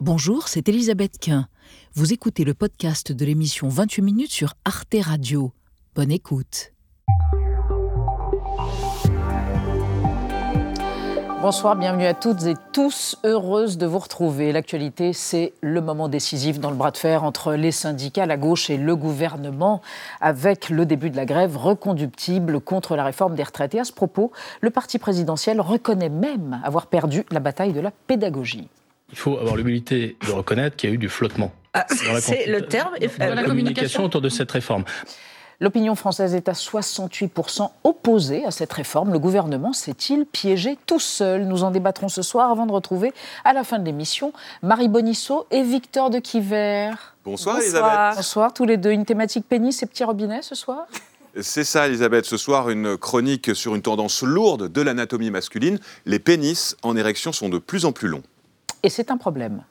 Bonjour, c'est Elisabeth Quint. Vous écoutez le podcast de l'émission 28 minutes sur Arte Radio. Bonne écoute. Bonsoir, bienvenue à toutes et tous. Heureuse de vous retrouver. L'actualité, c'est le moment décisif dans le bras de fer entre les syndicats, la gauche et le gouvernement, avec le début de la grève reconductible contre la réforme des retraites. Et à ce propos, le parti présidentiel reconnaît même avoir perdu la bataille de la pédagogie. Il faut avoir l'humilité de reconnaître qu'il y a eu du flottement. Ah, c'est le terme. Dans la communication autour de cette réforme. L'opinion française est à 68% opposée à cette réforme. Le gouvernement s'est-il piégé tout seul? Nous en débattrons ce soir avant de retrouver à la fin de l'émission Marie Bonisseau et Victor de Quiver. Bonsoir, Bonsoir. Elisabeth. Bonsoir tous les deux. Une thématique pénis et petit robinet ce soir? C'est ça, Elisabeth. Ce soir, une chronique sur une tendance lourde de l'anatomie masculine. Les pénis en érection sont de plus en plus longs. Et c'est un problème.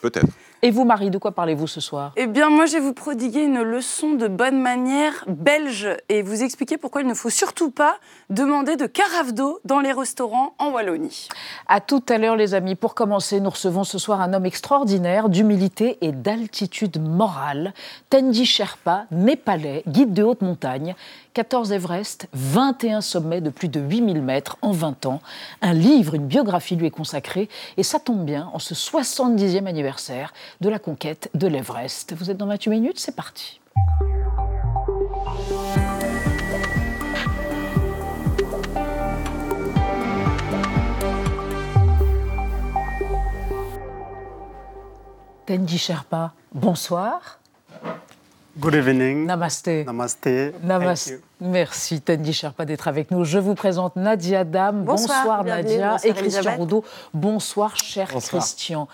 Peut-être. Et vous, Marie, de quoi parlez-vous ce soir? Eh bien, moi, je vais vous prodiguer une leçon de bonne manière belge et vous expliquer pourquoi il ne faut surtout pas demander de carafe d'eau dans les restaurants en Wallonie. À tout à l'heure, les amis. Pour commencer, nous recevons ce soir un homme extraordinaire d'humilité et d'altitude morale. Tendi Sherpa, népalais, guide de haute montagne, 14 Everest, 21 sommets de plus de 8000 mètres en 20 ans. Un livre, une biographie lui est consacrée et ça tombe bien en ce 70e anniversaire de la conquête de l'Everest. Vous êtes dans 28 minutes, c'est parti. Tendi Sherpa, bonsoir. Good evening. Namaste. Namaste. Namaste. Merci Tendi Sherpa d'être avec nous. Je vous présente Nadia Dam. Bonsoir, Nadia. et Christian Roudot. Bonsoir cher Christian.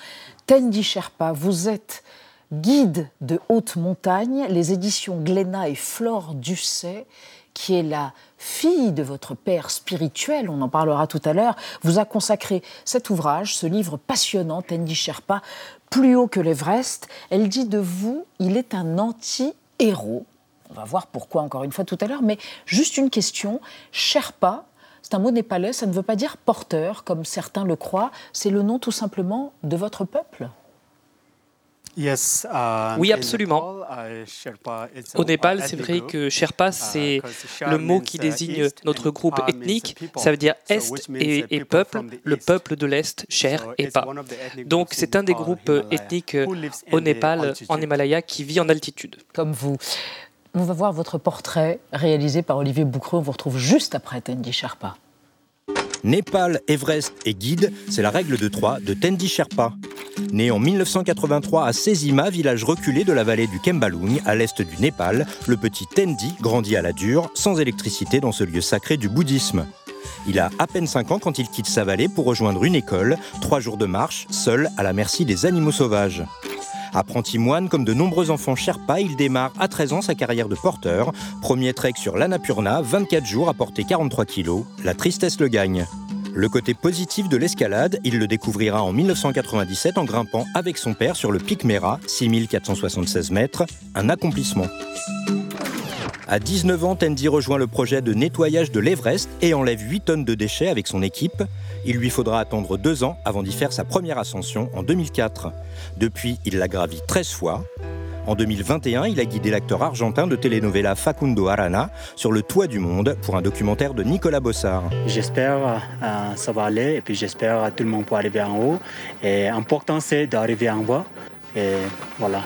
Tendi Sherpa, vous êtes guide de haute montagne, les éditions Glénat et Flore Ducet, qui est la fille de votre père spirituel, on en parlera tout à l'heure, vous a consacré cet ouvrage, ce livre passionnant, Tendi Sherpa, plus haut que l'Everest. Elle dit de vous, il est un anti-héros. On va voir pourquoi encore une fois tout à l'heure, mais juste une question. Sherpa, un mot népalais, ça ne veut pas dire porteur, comme certains le croient, c'est le nom tout simplement de votre peuple Uh, oui, absolument. Uh, Au Népal, c'est vrai que Sherpa, uh, c'est le mot qui désigne notre groupe ethnique. Ça veut dire Est et, peuple, le peuple de l'Est, Cher et Pa. Donc c'est un des groupes ethniques au Népal, en Himalaya, qui vit en altitude. Comme vous. On va voir votre portrait réalisé par Olivier Boucreux. On vous retrouve juste après Tendi Sherpa. Népal, Everest et guide, c'est la règle de trois de Tendi Sherpa. Né en 1983 à Sezima, village reculé de la vallée du Kembalung, à l'est du Népal, le petit Tendi grandit à la dure, sans électricité dans ce lieu sacré du bouddhisme. Il a à peine 5 ans quand il quitte sa vallée pour rejoindre une école, trois jours de marche, seul à la merci des animaux sauvages. Apprenti moine comme de nombreux enfants Sherpa, il démarre à 13 ans sa carrière de porteur. Premier trek sur l'Annapurna, 24 jours à porter 43 kilos. La tristesse le gagne. Le côté positif de l'escalade, il le découvrira en 1997 en grimpant avec son père sur le pic Mera, 6476 mètres, un accomplissement. À 19 ans, Tendi rejoint le projet de nettoyage de l'Everest et enlève 8 tonnes de déchets avec son équipe. Il lui faudra attendre deux ans avant d'y faire sa première ascension en 2004. Depuis, il l'a gravi 13 fois. En 2021, il a guidé l'acteur argentin de telenovela Facundo Arana sur le toit du monde pour un documentaire de Nicolas Bossard. J'espère euh, ça va aller et puis j'espère tout le monde peut arriver en haut. Et l'important c'est d'arriver en bas. Et voilà.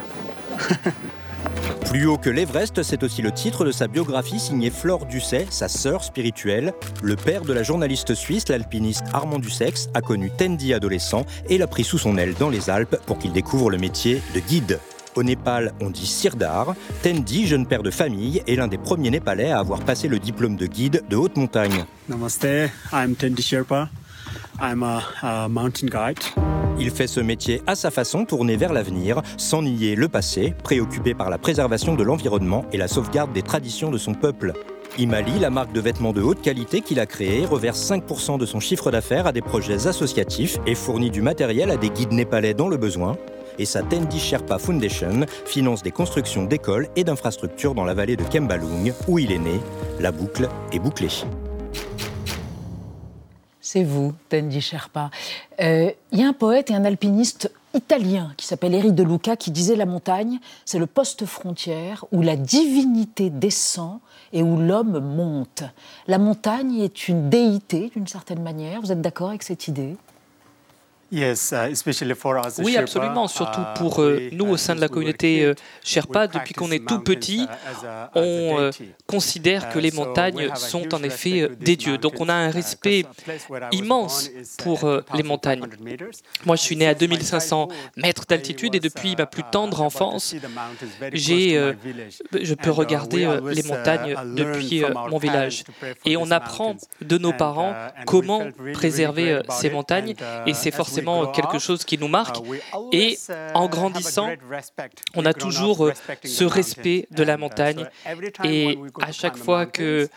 Plus haut que l'Everest, c'est aussi le titre de sa biographie signée Flore Ducet, sa sœur spirituelle. Le père de la journaliste suisse, l'alpiniste Armand Dussex, a connu Tendi adolescent et l'a pris sous son aile dans les Alpes pour qu'il découvre le métier de guide. Au Népal, on dit Sirdar. Tendi, jeune père de famille, est l'un des premiers Népalais à avoir passé le diplôme de guide de haute montagne. Namaste, I'm Tendi Sherpa. I'm a, mountain guide. Il fait ce métier à sa façon, tourné vers l'avenir, sans nier le passé, préoccupé par la préservation de l'environnement et la sauvegarde des traditions de son peuple. Imali, la marque de vêtements de haute qualité qu'il a créée, reverse 5% de son chiffre d'affaires à des projets associatifs et fournit du matériel à des guides népalais dans le besoin et sa Tendi Sherpa Foundation finance des constructions d'écoles et d'infrastructures dans la vallée de Kembalung, où il est né. La boucle est bouclée. C'est vous, Tendi Sherpa. Euh, il y a un poète et un alpiniste italien qui s'appelle Éric de Luca qui disait la montagne, c'est le poste frontière où la divinité descend et où l'homme monte. La montagne est une déité d'une certaine manière. Vous êtes d'accord avec cette idée? Oui, absolument, surtout uh, pour euh, nous au sein de la communauté euh, Sherpa, depuis qu'on est tout petit, uh, on euh, considère que les montagnes sont en effet des dieux. Donc on a un respect immense pour les montagnes. Moi, je suis né à 2500 mètres d'altitude et depuis ma plus tendre enfance, j'ai, je peux regarder les montagnes depuis mon village. Et on apprend de nos parents comment préserver ces montagnes. Et c'est forcément quelque chose qui nous marque. Et en grandissant, on a toujours ce respect de la montagne. Et à chaque fois que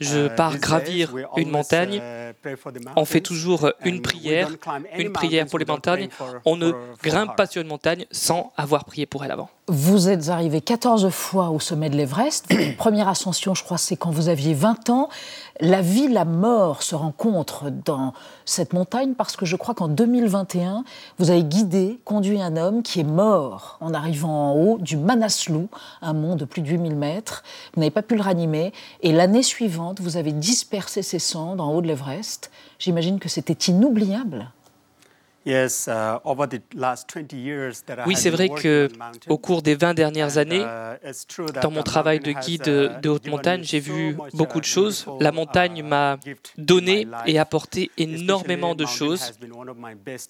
je pars gravir une montagne, on fait toujours une prière, une prière pour les montagnes. On ne grimpe pas sur une montagne sans avoir prié pour elle avant. Vous êtes arrivé 14 fois au sommet de l'Everest. Première ascension, je crois, c'est quand vous aviez 20 ans. La vie, la mort se rencontrent dans cette montagne parce que je crois qu'en 2021, vous avez guidé, conduit un homme qui est mort en arrivant en haut du Manaslu, un mont de plus de 8000 mètres. Vous n'avez pas pu le ranimer. Et l'année suivante, vous avez dispersé ses cendres en haut de l'Everest. J'imagine que c'était inoubliable. Uh, oui, c'est vrai que au cours des 20 dernières années, uh, dans mon travail de guide uh, de haute montagne, j'ai vu beaucoup de choses. La montagne m'a donné et apporté énormément de choses.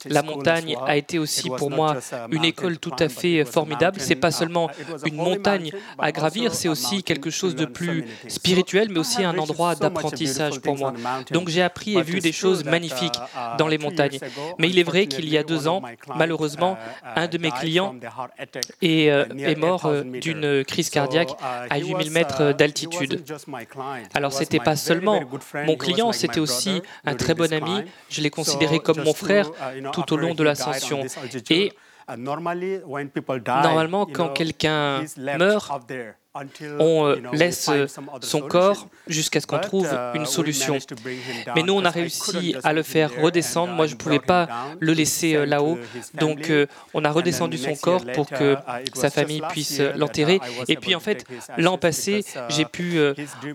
La montagne a été aussi pour moi une école tout à fait formidable. C'est pas seulement une montagne à gravir, c'est aussi quelque chose de plus spirituel, mais aussi un endroit d'apprentissage pour moi. Donc j'ai appris et vu des choses magnifiques dans les montagnes. Mais il est vrai qu'il y a deux ans, malheureusement, un de mes clients est, euh, est mort euh, d'une crise cardiaque à 8000 mètres d'altitude. Alors, ce n'était pas seulement mon client, c'était aussi un très bon ami. Je l'ai considéré comme mon frère tout au long de l'ascension. Et normalement, quand quelqu'un meurt, on euh, laisse euh, son corps jusqu'à ce qu'on trouve uh, une solution. Mais nous, on a réussi à le faire redescendre. Moi, je ne pouvais pas le laisser euh, là-haut. Donc, on a redescendu son corps pour que sa famille puisse l'enterrer. Et puis, en fait, l'an passé, uh, j'ai pu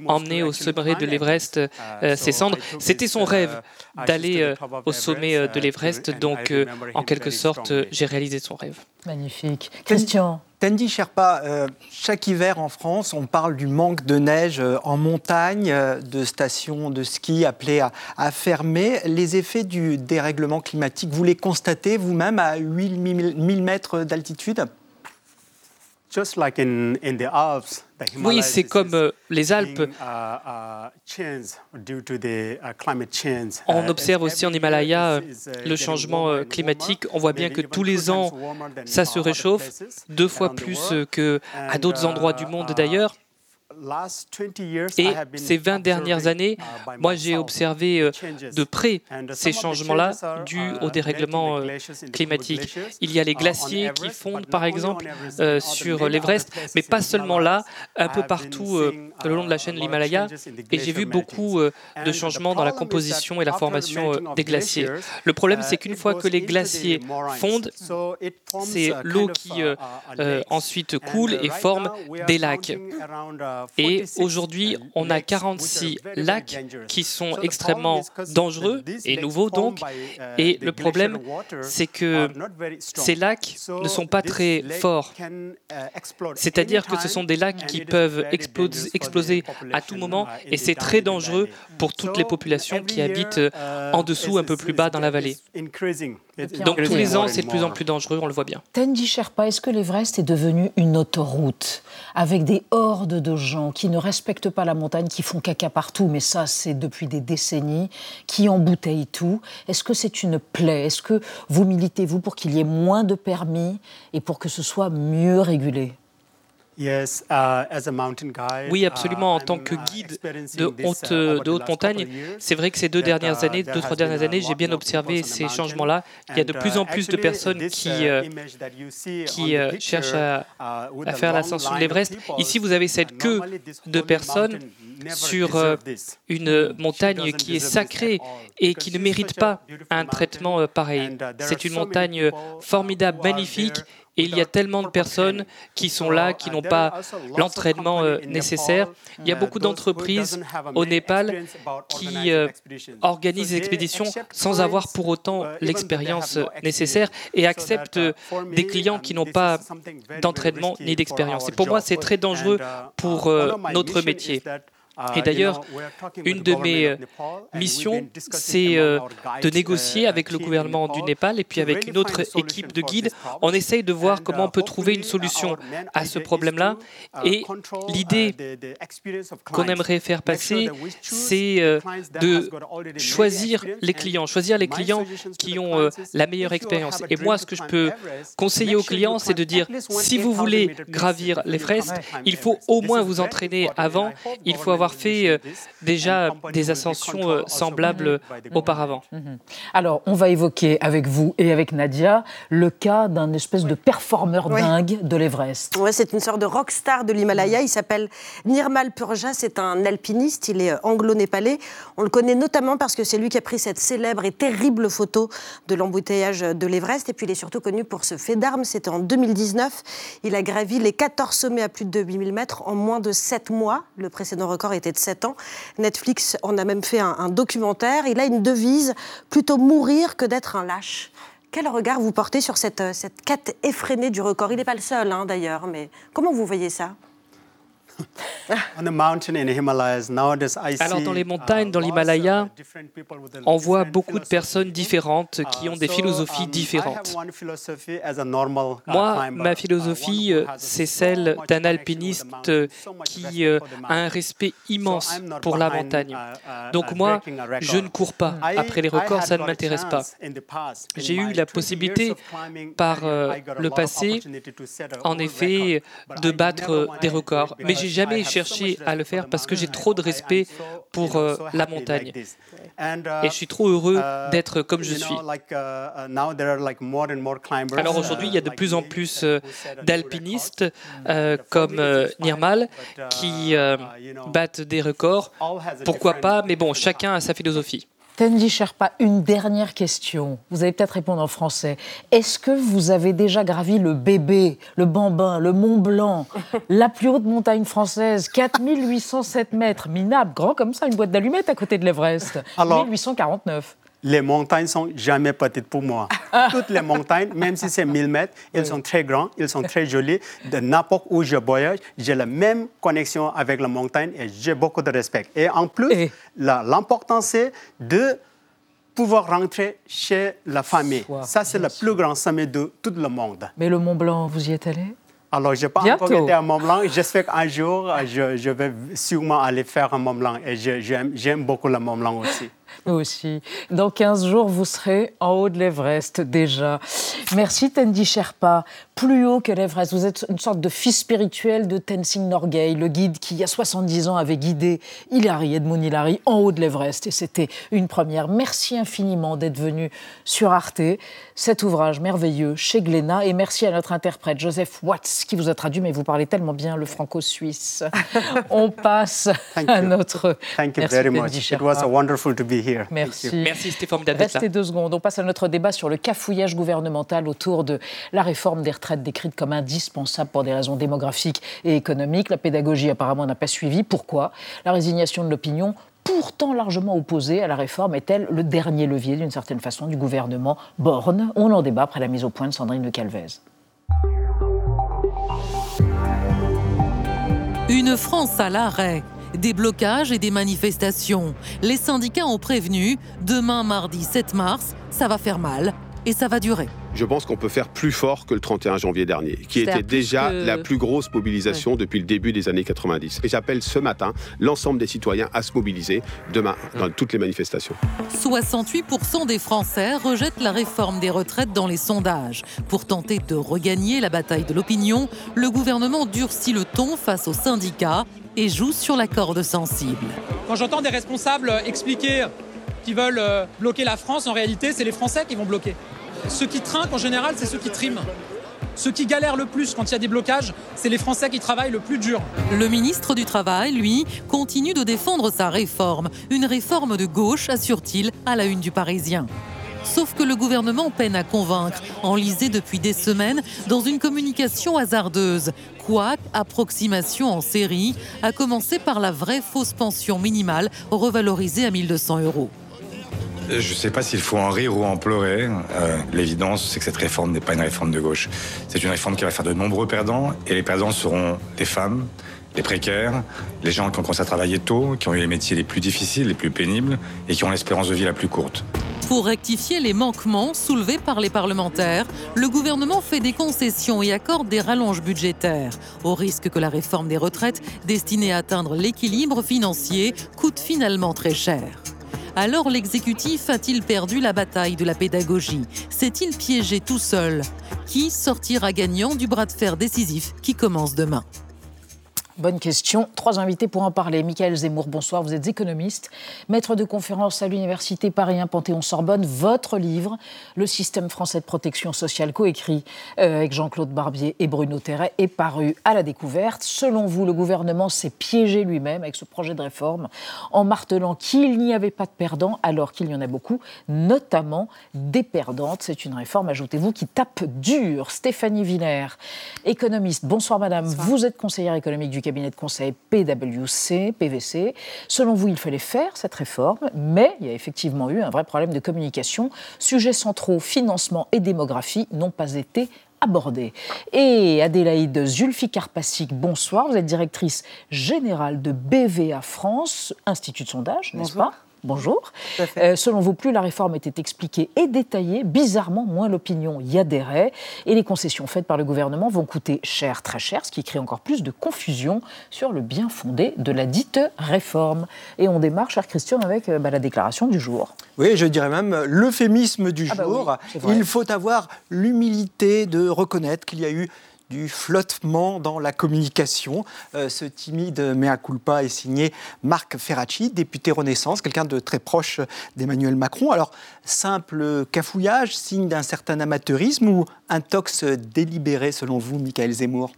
emmener au sommet de l'Everest uh, ses cendres. C'était son rêve d'aller au sommet de l'Everest. Donc, en quelque sorte, j'ai réalisé son rêve. Magnifique. Question Tendi Sherpa, euh, chaque hiver en France, on parle du manque de neige euh, en montagne, euh, de stations de ski appelées à, fermer. Les effets du dérèglement climatique, vous les constatez vous-même à 8000 mètres d'altitude? Oui, c'est comme euh, les Alpes. Uh, On uh, observe aussi en Himalaya uh, le changement climatique. On voit bien que tous les ans, ça se réchauffe, deux fois plus qu'à d'autres endroits du monde d'ailleurs. Et ces 20 dernières années, uh, moi j'ai observé euh, de près ces changements-là dus au dérèglement euh, climatique. Il y a les uh, glaciers qui fondent par exemple euh, sur l'Everest, mais pas seulement là, un peu partout le long de la chaîne de l'Himalaya. Et j'ai vu beaucoup de changements dans la composition et la formation des glaciers. Le problème, c'est qu'une fois que les glaciers fondent, c'est l'eau qui ensuite coule et forme des lacs. Et aujourd'hui, on a 46 lacs qui sont extrêmement dangereux et nouveaux donc. Et le problème, c'est que ces lacs ne sont pas très forts. C'est-à-dire que ce sont des lacs qui peuvent exploser, à tout moment et c'est très dangereux pour toutes les populations qui habitent en dessous, un peu plus bas dans la vallée. Donc tous les ans, c'est de plus en plus dangereux, on le voit bien. Tendi Sherpa, est-ce que l'Everest est devenu une autoroute avec des hordes de gens qui ne respectent pas la montagne, qui font caca partout, mais ça c'est depuis des décennies, qui embouteillent tout. Est-ce que c'est une plaie? Est-ce que vous militez, vous, pour qu'il y ait moins de permis et pour que ce soit mieux régulé? Oui, absolument. En tant que guide de haute, de haute montagne, c'est vrai que ces deux dernières années, deux, trois dernières années, j'ai bien observé ces changements-là. Il y a de plus en plus de personnes qui, qui cherchent à, à faire l'ascension de l'Everest. Ici, vous avez cette queue de personnes sur une montagne qui est sacrée et qui ne mérite pas un traitement pareil. C'est une montagne formidable, magnifique il y a tellement de personnes qui sont là, qui n'ont pas l'entraînement euh, nécessaire. Il y a beaucoup d'entreprises au Népal qui euh, organisent des expéditions sans avoir pour autant l'expérience nécessaire et acceptent des clients qui n'ont pas d'entraînement ni d'expérience. Et pour moi, c'est très dangereux pour euh, notre métier. Et d'ailleurs, une de mes euh, missions, c'est euh, de négocier avec le gouvernement du Népal et puis avec une autre équipe de guides. On essaye de voir comment on peut trouver une solution à ce problème-là. Et l'idée qu'on aimerait faire passer, c'est euh, de choisir les clients, choisir les clients qui ont la meilleure expérience. Et moi, ce que je peux conseiller aux clients, c'est de dire, si vous voulez gravir l'Everest, il faut au moins vous entraîner avant, il faut avoir fait euh, déjà des ascensions euh, semblables auparavant. Mhm. Alors, on va évoquer avec vous et avec Nadia le cas d'un espèce de performeur dingue de l'Everest. Ouais, c'est une sorte de rockstar de l'Himalaya. Il s'appelle Nirmal Purja. C'est un alpiniste. Il est euh, anglo-népalais. On le connaît notamment parce que c'est lui qui a pris cette célèbre et terrible photo de l'embouteillage de l'Everest. Et puis, il est surtout connu pour ce fait d'armes. C'était en 2019. Il a gravi les 14 sommets à plus de 8000 mètres en moins de 7 mois. Le précédent record était de 7 ans. Netflix en a même fait un, documentaire. Il a une devise plutôt mourir que d'être un lâche. Quel regard vous portez sur cette, cette quête effrénée du record? Il n'est pas le seul, hein, d'ailleurs, mais comment vous voyez ça? alors dans les montagnes, dans l'Himalaya, on voit beaucoup de personnes différentes qui ont des philosophies différentes. Moi, ma philosophie, euh, c'est celle d'un alpiniste qui euh, a un respect immense pour la montagne. Donc moi, je ne cours pas après les records, ça ne m'intéresse pas. J'ai eu la possibilité par euh, le passé, en effet, de battre des records, mais j'ai jamais cherché à le faire parce que j'ai trop de respect pour euh, la montagne. Et je suis trop heureux d'être comme je suis. Alors aujourd'hui, il y a de plus en plus euh, d'alpinistes euh, comme Nirmal qui battent des records. Pourquoi pas? Mais bon, chacun a sa philosophie. Tendi Sherpa, une dernière question. Vous allez peut-être répondre en français. Est-ce que vous avez déjà gravi le bébé, le Bambin, le Mont Blanc, la plus haute montagne française, 4807 mètres, minable, grand comme ça, une boîte d'allumettes à côté de l'Everest, 1849 les montagnes sont jamais petites pour moi. Toutes les montagnes, même si c'est 1000 mètres, elles sont très grandes, elles sont très jolies. De n'importe où je voyage, j'ai la même connexion avec la montagne et j'ai beaucoup de respect. Et en plus, l'important, c'est de pouvoir rentrer chez la famille. Ça, c'est le plus grand sommet de tout le monde. Mais le Mont Blanc, vous y êtes allé? Alors, je n'ai pas encore été à Mont Blanc. J'espère qu'un jour, je, je, vais sûrement aller faire un Mont Blanc. Et j'aime beaucoup le Mont Blanc aussi. Aussi. Dans 15 jours, vous serez en haut de l'Everest déjà. Merci Tendi Sherpa. Plus haut que l'Everest, vous êtes une sorte de fils spirituel de Tenzing Norgay, le guide qui, il y a 70 ans, avait guidé Hilary, Edmond Hilary, en haut de l'Everest. Et c'était une première. Merci infiniment d'être venu sur Arte, cet ouvrage merveilleux chez Glénat. Et merci à notre interprète Joseph Watts qui vous a traduit, mais vous parlez tellement bien le franco-suisse. On passe à notre. Thank you very much. It was wonderful to be Merci. Merci, c'était formidable. Restez deux secondes. On passe à notre débat sur le cafouillage gouvernemental autour de la réforme des retraites décrite comme indispensable pour des raisons démographiques et économiques. La pédagogie apparemment n'a pas suivi. Pourquoi? La résignation de l'opinion pourtant largement opposée à la réforme est-elle le dernier levier, d'une certaine façon, du gouvernement? Borne On en débat après la mise au point de Sandrine Le Calvez. Une France à l'arrêt. Des blocages et des manifestations. Les syndicats ont prévenu, demain mardi 7 mars, ça va faire mal. Et ça va durer. Je pense qu'on peut faire plus fort que le 31 janvier dernier, qui était déjà la plus grosse mobilisation depuis le début des années 90. Et j'appelle ce matin l'ensemble des citoyens à se mobiliser demain dans toutes les manifestations. 68% des Français rejettent la réforme des retraites dans les sondages. Pour tenter de regagner la bataille de l'opinion, le gouvernement durcit le ton face aux syndicats et joue sur la corde sensible. Quand j'entends des responsables expliquer qu'ils veulent euh, bloquer la France, en réalité, c'est les Français qui vont bloquer. Ceux qui trinquent, en général, c'est ceux qui triment. Ceux qui galèrent le plus quand il y a des blocages, c'est les Français qui travaillent le plus dur. Le ministre du Travail, lui, continue de défendre sa réforme. Une réforme de gauche, assure-t-il, à la une du Parisien. Sauf que le gouvernement peine à convaincre, enlisé depuis des semaines dans une communication hasardeuse. Quoique, approximation en série, à commencer par la vraie fausse pension minimale revalorisée à 1200 euros. Je ne sais pas s'il faut en rire ou en pleurer. Euh, l'évidence, c'est que cette réforme n'est pas une réforme de gauche. C'est une réforme qui va faire de nombreux perdants, et les perdants seront des femmes, les précaires, les gens qui ont commencé à travailler tôt, qui ont eu les métiers les plus difficiles, les plus pénibles, et qui ont l'espérance de vie la plus courte. Pour rectifier les manquements soulevés par les parlementaires, le gouvernement fait des concessions et accorde des rallonges budgétaires, au risque que la réforme des retraites, destinée à atteindre l'équilibre financier, coûte finalement très cher. Alors l'exécutif a-t-il perdu la bataille de la pédagogie? S'est-il piégé tout seul? Qui sortira gagnant du bras de fer décisif qui commence demain? Bonne question. Trois invités pour en parler. Michael Zemmour, bonsoir. Vous êtes économiste, maître de conférence à l'Université Paris 1 Panthéon-Sorbonne. Votre livre, Le système français de protection sociale, coécrit euh, avec Jean-Claude Barbier et Bruno Terret, est paru à la découverte. Selon vous, le gouvernement s'est piégé lui-même avec ce projet de réforme en martelant qu'il n'y avait pas de perdants alors qu'il y en a beaucoup, notamment des perdantes. C'est une réforme, ajoutez-vous, qui tape dur. Stéphanie Villers, économiste. Bonsoir madame. Vous êtes conseillère économique du cabinet de conseil PwC, PVC. Selon vous, il fallait faire cette réforme, mais il y a effectivement eu un vrai problème de communication. Sujets centraux, financement et démographie n'ont pas été abordés. Et Adélaïde Zulfi-Karpassik, bonsoir. Vous êtes directrice générale de BVA France, Institut de sondage, n'est-ce pas? Bonjour. Euh, selon vous, plus la réforme était expliquée et détaillée, bizarrement, moins l'opinion y adhérait. Et les concessions faites par le gouvernement vont coûter cher, très cher, ce qui crée encore plus de confusion sur le bien fondé de la dite réforme. Et on démarre, cher Christian, avec euh, bah, la déclaration du jour. Oui, je dirais même l'euphémisme du ah bah jour. Il faut avoir l'humilité de reconnaître qu'il y a eu du flottement dans la communication. Euh, ce timide mea culpa est signé Marc Ferracci, député Renaissance, quelqu'un de très proche d'Emmanuel Macron. Alors, simple cafouillage, signe d'un certain amateurisme ou un tox délibéré selon vous, Michael Zemmour?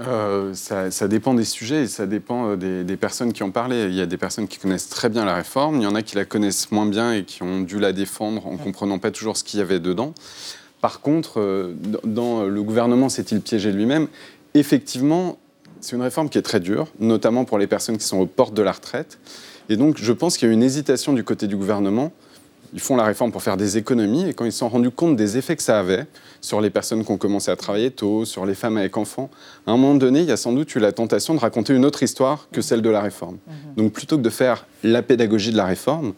Euh, ça, dépend des sujets et ça dépend euh, des, personnes qui ont parlé. Il y a des personnes qui connaissent très bien la réforme, il y en a qui la connaissent moins bien et qui ont dû la défendre en comprenant pas toujours ce qu'il y avait dedans. Par contre, euh, dans le gouvernement s'est-il piégé lui-même? Effectivement, c'est une réforme qui est très dure, notamment pour les personnes qui sont aux portes de la retraite. Et donc, je pense qu'il y a une hésitation du côté du gouvernement. Ils font la réforme pour faire des économies, et quand ils se sont rendus compte des effets que ça avait sur les personnes qui ont commencé à travailler tôt, sur les femmes avec enfants, à un moment donné, il y a sans doute eu la tentation de raconter une autre histoire que celle de la réforme. Mmh. Donc, plutôt que de faire la pédagogie de la réforme,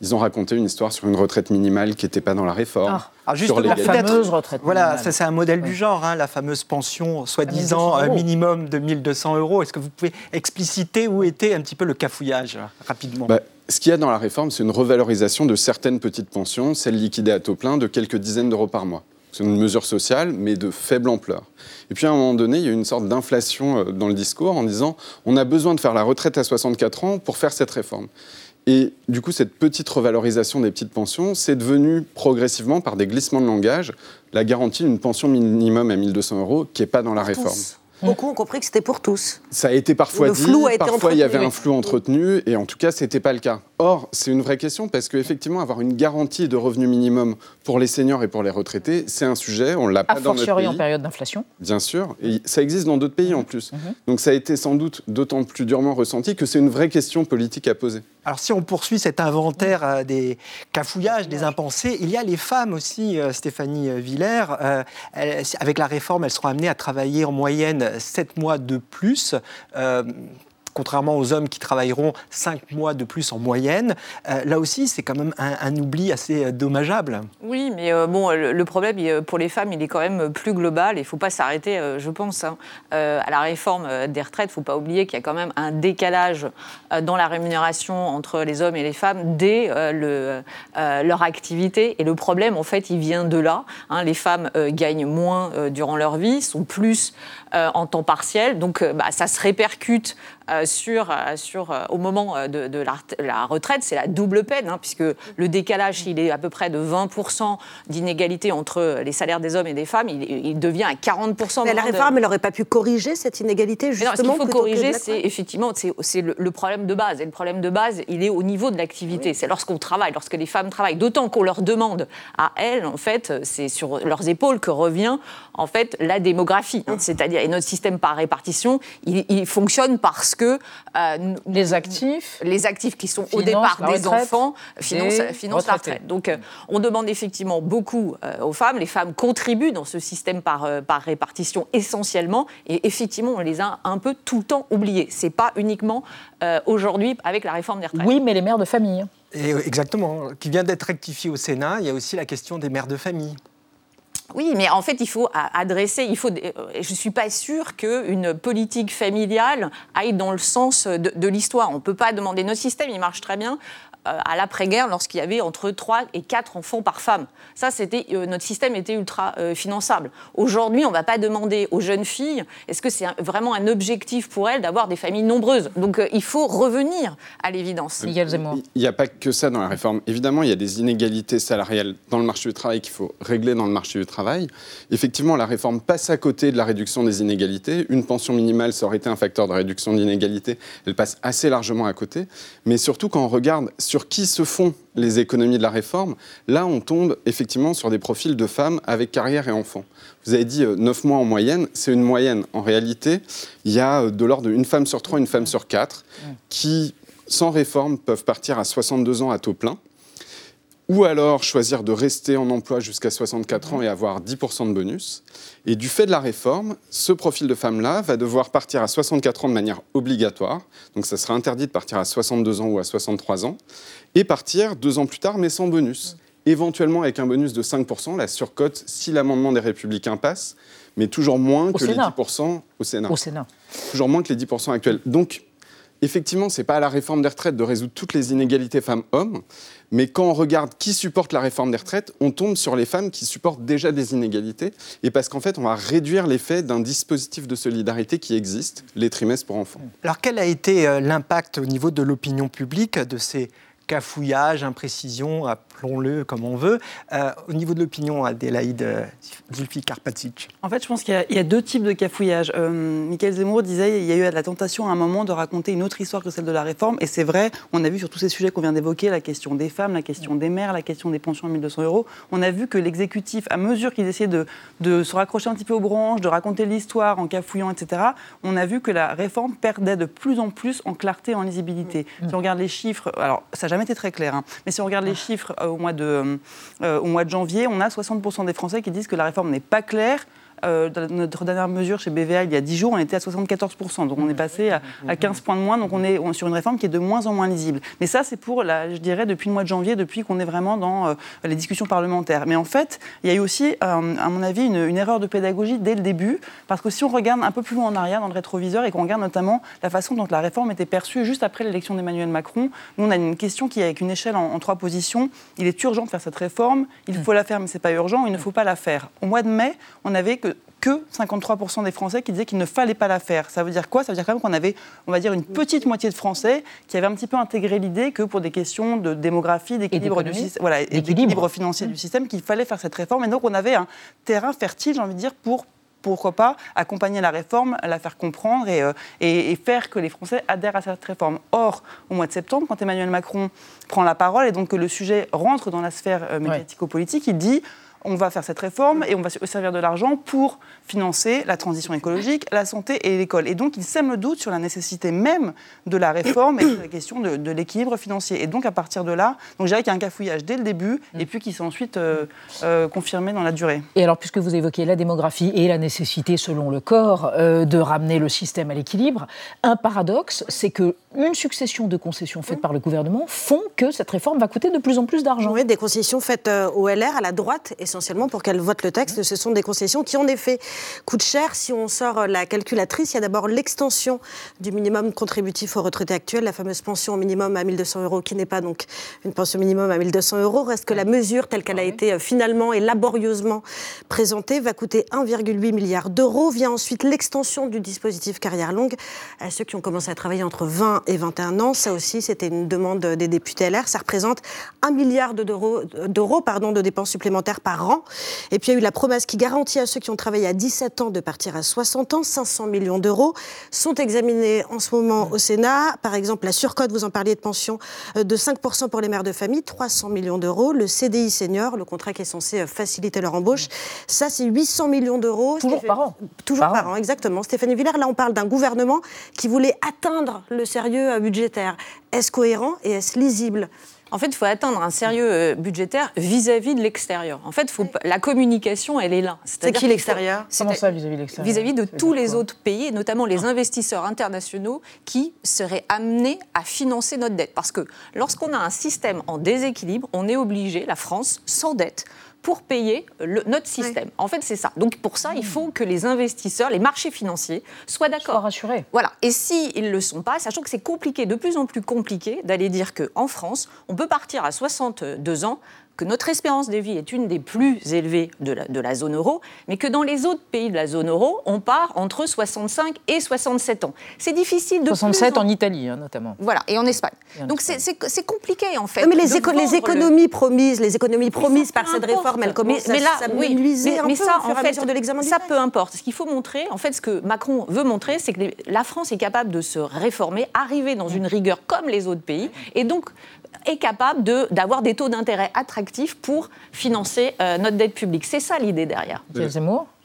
ils ont raconté une histoire sur une retraite minimale qui n'était pas dans la réforme. Ah, sur la fameuse retraite Voilà, ça c'est un modèle du genre, hein, la fameuse pension soi-disant euh, minimum de 1200 euros. Est-ce que vous pouvez expliciter où était un petit peu le cafouillage rapidement? Bah, Ce qu'il y a dans la réforme, c'est une revalorisation de certaines petites pensions, celles liquidées à taux plein, de quelques dizaines d'euros par mois. C'est une mesure sociale, mais de faible ampleur. Et puis à un moment donné, il y a une sorte d'inflation euh, dans le discours en disant on a besoin de faire la retraite à 64 ans pour faire cette réforme. Et du coup, cette petite revalorisation des petites pensions, c'est devenu progressivement, par des glissements de langage, la garantie d'une pension minimum à 1200 euros qui n'est pas dans la réforme. Beaucoup ont compris que c'était pour tous. Ça a été parfois dit, parfois il y avait un flou entretenu, et en tout cas, ce n'était pas le cas. Or, c'est une vraie question parce qu'effectivement, avoir une garantie de revenu minimum pour les seniors et pour les retraités, c'est un sujet, on ne l'a pas dans notre pays. en période d'inflation Bien sûr, et ça existe dans d'autres pays en plus. Mhm. Donc ça a été sans doute d'autant plus durement ressenti que c'est une vraie question politique à poser. Alors si on poursuit cet inventaire euh, des cafouillages, des impensés, il y a les femmes aussi, euh, Stéphanie Villers. Euh, avec la réforme, elles seront amenées à travailler en moyenne 7 mois de plus contrairement aux hommes qui travailleront 5 mois de plus en moyenne. là aussi, c'est quand même un, oubli assez dommageable. Oui, mais bon, le, problème pour les femmes, il est quand même plus global. Il ne faut pas s'arrêter, je pense, hein, à la réforme des retraites. Il ne faut pas oublier qu'il y a quand même un décalage dans la rémunération entre les hommes et les femmes dès le, leur activité. Et le problème, en fait, il vient de là. Hein. les femmes gagnent moins durant leur vie, sont plus euh, en temps partiel. Donc euh, bah, ça se répercute euh, sur, sur, au moment de, la, retraite. C'est la double peine, hein, puisque le décalage, il est à peu près de 20% d'inégalité entre les salaires des hommes et des femmes. Il, devient à 40%. Mais la réforme, elle n'aurait pas pu corriger cette inégalité, justement Ce qu'il faut corriger, c'est effectivement c'est le, problème de base. Et le problème de base, il est au niveau de l'activité. C'est lorsqu'on travaille, lorsque les femmes travaillent. D'autant qu'on leur demande à elles, en fait, c'est sur leurs épaules que revient en fait la démographie. Hein. C'est-à-dire et notre système par répartition, il, fonctionne parce que euh, les actifs, les actifs qui sont au départ des enfants financent, la retraite. Donc, euh, on demande effectivement beaucoup euh, aux femmes. Les femmes contribuent dans ce système par, par répartition essentiellement, et effectivement, on les a un peu tout le temps oubliés. C'est pas uniquement aujourd'hui avec la réforme des retraites. Oui, mais les mères de famille. Et exactement, qui vient d'être rectifié au Sénat. Il y a aussi la question des mères de famille. Oui, mais en fait, il faut adresser, il faut, euh, je ne suis pas sûre qu'une politique familiale aille dans le sens de, l'histoire. On ne peut pas demander, notre système, il marche très bien, à l'après-guerre lorsqu'il y avait entre 3 et 4 enfants par femme. Ça, c'était euh, notre système était ultra euh, finançable. Aujourd'hui, on ne va pas demander aux jeunes filles est-ce que c'est vraiment un objectif pour elles d'avoir des familles nombreuses? Donc il faut revenir à l'évidence. Il n'y a pas que ça dans la réforme. Évidemment, il y a des inégalités salariales dans le marché du travail qu'il faut régler dans le marché du travail. Effectivement, la réforme passe à côté de la réduction des inégalités. Une pension minimale, ça aurait été un facteur de réduction d'inégalités. Elle passe assez largement à côté. Mais surtout, quand on regarde sur qui se font les économies de la réforme, là, on tombe effectivement sur des profils de femmes avec carrière et enfants. Vous avez dit 9 euh, mois en moyenne, c'est une moyenne. En réalité, il y a euh, de l'ordre d'une femme sur trois, une femme sur quatre, qui, sans réforme, peuvent partir à 62 ans à taux plein ou alors choisir de rester en emploi jusqu'à 64 ans et avoir 10% de bonus. Et du fait de la réforme, ce profil de femme-là va devoir partir à 64 ans de manière obligatoire, donc ça sera interdit de partir à 62 ans ou à 63 ans, et partir deux ans plus tard mais sans bonus. Éventuellement avec un bonus de 5%, la surcote si l'amendement des Républicains passe, mais toujours moins que les 10% au Sénat. Au Sénat. Toujours moins que les 10% actuels. Donc, effectivement, ce n'est pas à la réforme des retraites de résoudre toutes les inégalités femmes-hommes, mais quand on regarde qui supporte la réforme des retraites, on tombe sur les femmes qui supportent déjà des inégalités, et parce qu'en fait, on va réduire l'effet d'un dispositif de solidarité qui existe, les trimestres pour enfants. Alors quel a été euh, l'impact au niveau de l'opinion publique de ces cafouillages, imprécisions, appelons-le comme on veut. Euh, au niveau de l'opinion, Adélaïde euh, Zulfi Karpacic. En fait, je pense qu'il y, a deux types de cafouillages. Euh, Michael Zemmour disait qu'il y a eu la tentation à un moment de raconter une autre histoire que celle de la réforme. Et c'est vrai, on a vu sur tous ces sujets qu'on vient d'évoquer, la question des femmes, la question des mères, la question des pensions à 1200 euros, on a vu que l'exécutif, à mesure qu'ils essayaient de, de, se raccrocher un petit peu aux branches, de raconter l'histoire en cafouillant, etc., on a vu que la réforme perdait de plus en plus en clarté et en lisibilité. Si on regarde les chiffres, alors ça n'a jamais été très clair, hein, mais si on regarde les chiffres au mois de, euh, au mois de janvier, on a 60% des Français qui disent que la réforme n'est pas claire, euh, notre dernière mesure chez BVA, il y a 10 jours, on était à 74%. Donc on est passé à, 15 points de moins. Donc on est, sur une réforme qui est de moins en moins lisible. Mais ça, c'est pour, la, je dirais, depuis le mois de janvier, depuis qu'on est vraiment dans euh, les discussions parlementaires. Mais en fait, il y a eu aussi, euh, à mon avis, une, erreur de pédagogie dès le début. Parce que si on regarde un peu plus loin en arrière dans le rétroviseur et qu'on regarde notamment la façon dont la réforme était perçue juste après l'élection d'Emmanuel Macron, nous, on a une question qui est avec une échelle en, en, trois positions. Il est urgent de faire cette réforme, il faut la faire, mais ce n'est pas urgent, il ne faut pas la faire. Au mois de mai, on avait que que 53% des Français qui disaient qu'il ne fallait pas la faire. Ça veut dire quoi? Ça veut dire quand même qu'on avait, on va dire, une petite moitié de Français qui avaient un petit peu intégré l'idée que pour des questions de démographie, d'équilibre voilà, financier du système, qu'il fallait faire cette réforme. Et donc on avait un terrain fertile, j'ai envie de dire, pour pourquoi pas accompagner la réforme, la faire comprendre et, euh, et, faire que les Français adhèrent à cette réforme. Or, au mois de septembre, quand Emmanuel Macron prend la parole et donc que le sujet rentre dans la sphère euh, médiatico-politique, il dit on va faire cette réforme et on va se servir de l'argent pour financer la transition écologique, la santé et l'école. Et donc, il sème le doute sur la nécessité même de la réforme et de la question de, l'équilibre financier. Et donc, à partir de là, donc, je dirais qu'il y a un cafouillage dès le début et puis qui s'est ensuite euh, euh, confirmé dans la durée. Et alors, puisque vous évoquez la démographie et la nécessité, selon le corps, euh, de ramener le système à l'équilibre, un paradoxe, c'est que une succession de concessions faites par le gouvernement font que cette réforme va coûter de plus en plus d'argent. Oui, des concessions faites au LR à la droite et essentiellement pour qu'elle vote le texte. Ce sont des concessions qui, en effet, coûtent cher. Si on sort la calculatrice, il y a d'abord l'extension du minimum contributif aux retraités actuels, la fameuse pension minimum à 1200 euros, qui n'est pas donc une pension minimum à 1200 euros. Reste que la mesure, telle qu'elle a été euh, finalement et laborieusement présentée, va coûter 1,8 milliard d'euros. Vient ensuite l'extension du dispositif carrière longue à ceux qui ont commencé à travailler entre 20 et 21 ans. Ça aussi, c'était une demande des députés LR. Ça représente 1 milliard d'euros de dépenses supplémentaires par an. Et puis il y a eu la promesse qui garantit à ceux qui ont travaillé à 17 ans de partir à 60 ans. 500 millions d'euros sont examinés en ce moment au Sénat. Par exemple, la surcote, vous en parliez de pension, euh, de 5% pour les mères de famille, 300 millions d'euros. Le CDI senior, le contrat qui est censé euh, faciliter leur embauche, ça c'est 800 millions d'euros. Toujours par an. Toujours par, an. exactement. Stéphanie Villers, là on parle d'un gouvernement qui voulait atteindre le sérieux euh, budgétaire. Est-ce cohérent et est-ce lisible? En fait, il faut atteindre un sérieux euh, budgétaire vis-à-vis de l'extérieur. En fait, faut, la communication, elle est là. C'est qui l'extérieur Comment ça, vis-à-vis de l'extérieur Vis-à-vis de tous les autres pays, notamment les ah. investisseurs internationaux qui seraient amenés à financer notre dette. Parce que lorsqu'on a un système en déséquilibre, on est obligé, la France, sans dette, pour payer notre système. En fait, c'est ça. Donc pour ça, il faut que les investisseurs, les marchés financiers soient d'accord. Soient rassurés. Voilà. Et s'ils ne le sont pas, sachant que c'est compliqué, de plus en plus compliqué, d'aller dire qu'en France, on peut partir à 62 ans que notre espérance de vie est une des plus élevées de la, de la, zone euro, mais que dans les autres pays de la zone euro, on part entre 65 et 67 ans. C'est difficile de 67 en... Italie, hein, notamment. Voilà, et en Espagne. Donc c'est compliqué, en fait. mais les, les économies promises, les économies promises par cette réforme, elles commencent mais, là, à oui, mais, mais ça, en fait, de l'examen Ça peu importe. Ce qu'il faut montrer, en fait, ce que Macron veut montrer, c'est que la France est capable de se réformer, arriver dans une rigueur comme les autres pays, et donc est capable d'avoir des taux d'intérêt attractifs pour financer euh, notre dette publique. C'est ça l'idée derrière.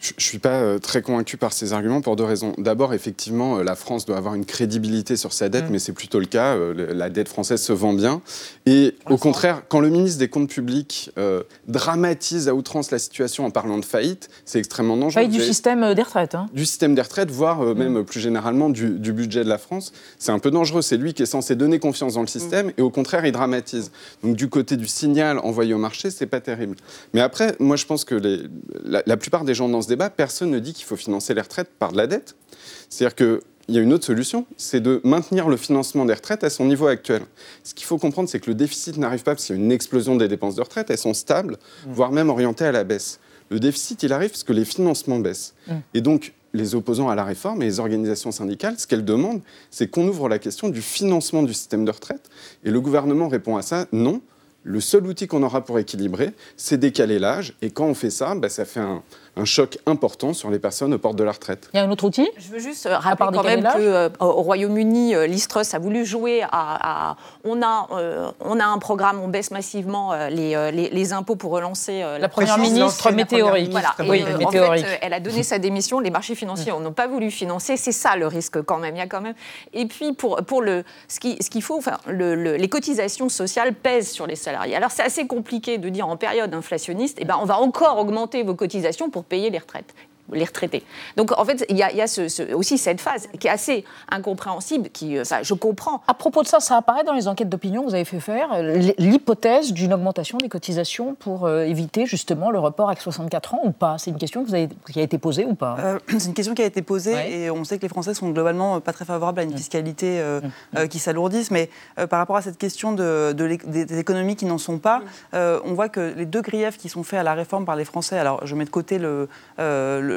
Je ne suis pas euh, très convaincu par ces arguments pour deux raisons. D'abord, effectivement, euh, la France doit avoir une crédibilité sur sa dette, mm. mais c'est plutôt le cas. Euh, la dette française se vend bien. Et au contraire, quand le ministre des Comptes publics dramatise à outrance la situation en parlant de faillite, c'est extrêmement dangereux. Faillite du système des retraites. Hein. Du système des retraites, voire mm. même plus généralement du, budget de la France. C'est un peu dangereux. C'est lui qui est censé donner confiance dans le système, mm. et au contraire, il dramatise. Donc du côté du signal envoyé au marché, c'est pas terrible. Mais après, moi, je pense que les, la, la plupart des gens dans ce personne ne dit qu'il faut financer les retraites par de la dette. C'est-à-dire qu'il y a une autre solution, c'est de maintenir le financement des retraites à son niveau actuel. Ce qu'il faut comprendre, c'est que le déficit n'arrive pas parce qu'il y a une explosion des dépenses de retraite, elles sont stables, mmh. voire même orientées à la baisse. Le déficit, il arrive parce que les financements baissent. Mmh. Et donc, les opposants à la réforme et les organisations syndicales, ce qu'elles demandent, c'est qu'on ouvre la question du financement du système de retraite. Et le gouvernement répond à ça, non. Le seul outil qu'on aura pour équilibrer, c'est décaler l'âge. Et quand on fait ça, bah, ça fait un, un choc important sur les personnes aux portes de la retraite. Il y a un autre outil? Je veux juste euh, rappeler quand même qu'au euh, Royaume-Uni, euh, l'Istrus a voulu jouer à... on, a, on a un programme, on baisse massivement les, les, impôts pour relancer la, Première ministre météorique. Voilà. oui, en fait, elle a donné sa démission, les marchés financiers n'ont pas voulu financer, c'est ça le risque quand même. Il y a quand même... Et puis pour, pour le, ce qu'il ce qu'il faut, enfin, le, les cotisations sociales pèsent sur les salariés. Alors c'est assez compliqué de dire en période inflationniste, eh ben, on va encore augmenter vos cotisations pour payer les retraites les retraités. Donc en fait, il y a, aussi cette phase qui est assez incompréhensible, qui, euh, je comprends. À propos de ça, ça apparaît dans les enquêtes d'opinion que vous avez fait faire, l'hypothèse d'une augmentation des cotisations pour euh, éviter justement le report avec 64 ans ou pas? C'est une question vous avez, qui a été posée ou pas? Euh, C'est une question qui a été posée et on sait que les Français sont globalement pas très favorables à une fiscalité mmh. qui s'alourdisse, mais par rapport à cette question de, des économies qui n'en sont pas, on voit que les deux griefs qui sont faits à la réforme par les Français, alors je mets de côté le le,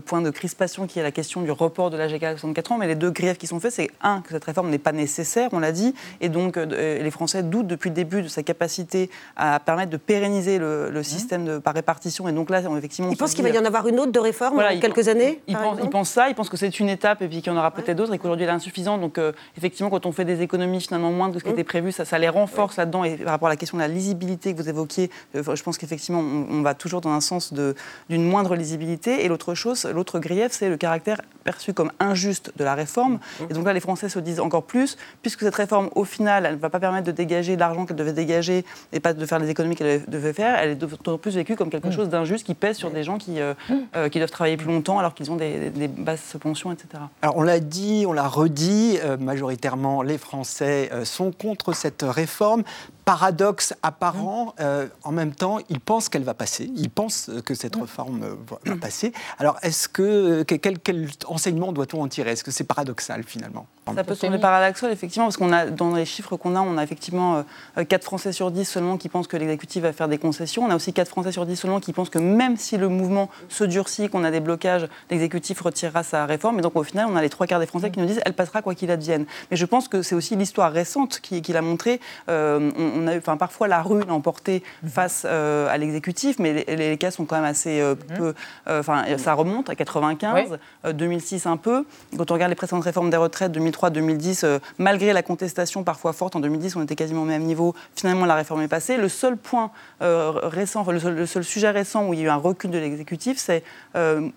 point de crispation qui est la question du report de l'âge égal à 64 ans. Mais les deux griefs qui sont faits, c'est un, que cette réforme n'est pas nécessaire, on l'a dit, et donc euh, les Français doutent depuis le début de sa capacité à permettre de pérenniser le, mmh. système de, par répartition. Et donc là, effectivement. Ils pensent qu'il va y en avoir une autre de réforme dans quelques années Ils pensent ça, ils pensent que c'est une étape et puis qu'il y en aura peut-être d'autres et qu'aujourd'hui elle est insuffisante. Donc euh, effectivement, quand on fait des économies finalement moindres que ce qui mmh. était prévu, ça, ça les renforce là-dedans. Et par rapport à la question de la lisibilité que vous évoquiez, je pense qu'effectivement, on, va toujours dans un sens d'une moindre lisibilité. Et l'autre chose, l'autre grief, c'est le caractère perçu comme injuste de la réforme. Et donc là, les Français se disent encore plus, puisque cette réforme, au final, elle ne va pas permettre de dégager l'argent qu'elle devait dégager et pas de faire les économies qu'elle devait faire, elle est d'autant plus vécue comme quelque mm. chose d'injuste qui pèse sur des gens qui, euh, mm. euh, qui doivent travailler plus longtemps alors qu'ils ont des, basses pensions, etc. Alors on l'a dit, on l'a redit, euh, majoritairement les Français sont contre cette réforme paradoxe apparent. Euh, en même temps, ils pensent qu'elle va passer. Ils pensent que cette réforme euh, va passer. Alors, est-ce que quel, quel enseignement doit-on en tirer? Est-ce que c'est paradoxal finalement? Ça peut sembler paradoxal, effectivement, parce qu'on a dans les chiffres qu'on a, on a effectivement 4 euh, Français sur 10 seulement qui pensent que l'exécutif va faire des concessions. On a aussi 4 Français sur 10 seulement qui pensent que même si le mouvement se durcit, qu'on a des blocages, l'exécutif retirera sa réforme. Et donc, au final, on a les trois quarts des Français qui nous disent elle passera quoi qu'il advienne. Mais je pense que c'est aussi l'histoire récente qui, l'a montré on a eu, enfin, parfois la rue l'a emporté mhm. face euh, à l'exécutif, mais les, cas sont quand même assez euh, mhm. peu. Euh, enfin, ça remonte à 95, 2006 un peu. Quand on regarde les précédentes réformes des retraites, 2003-2010, malgré la contestation parfois forte, en 2010 on était quasiment au même niveau. Finalement, la réforme est passée. Le seul point récent, le seul, le, seul, sujet récent où il y a eu un recul de l'exécutif, c'est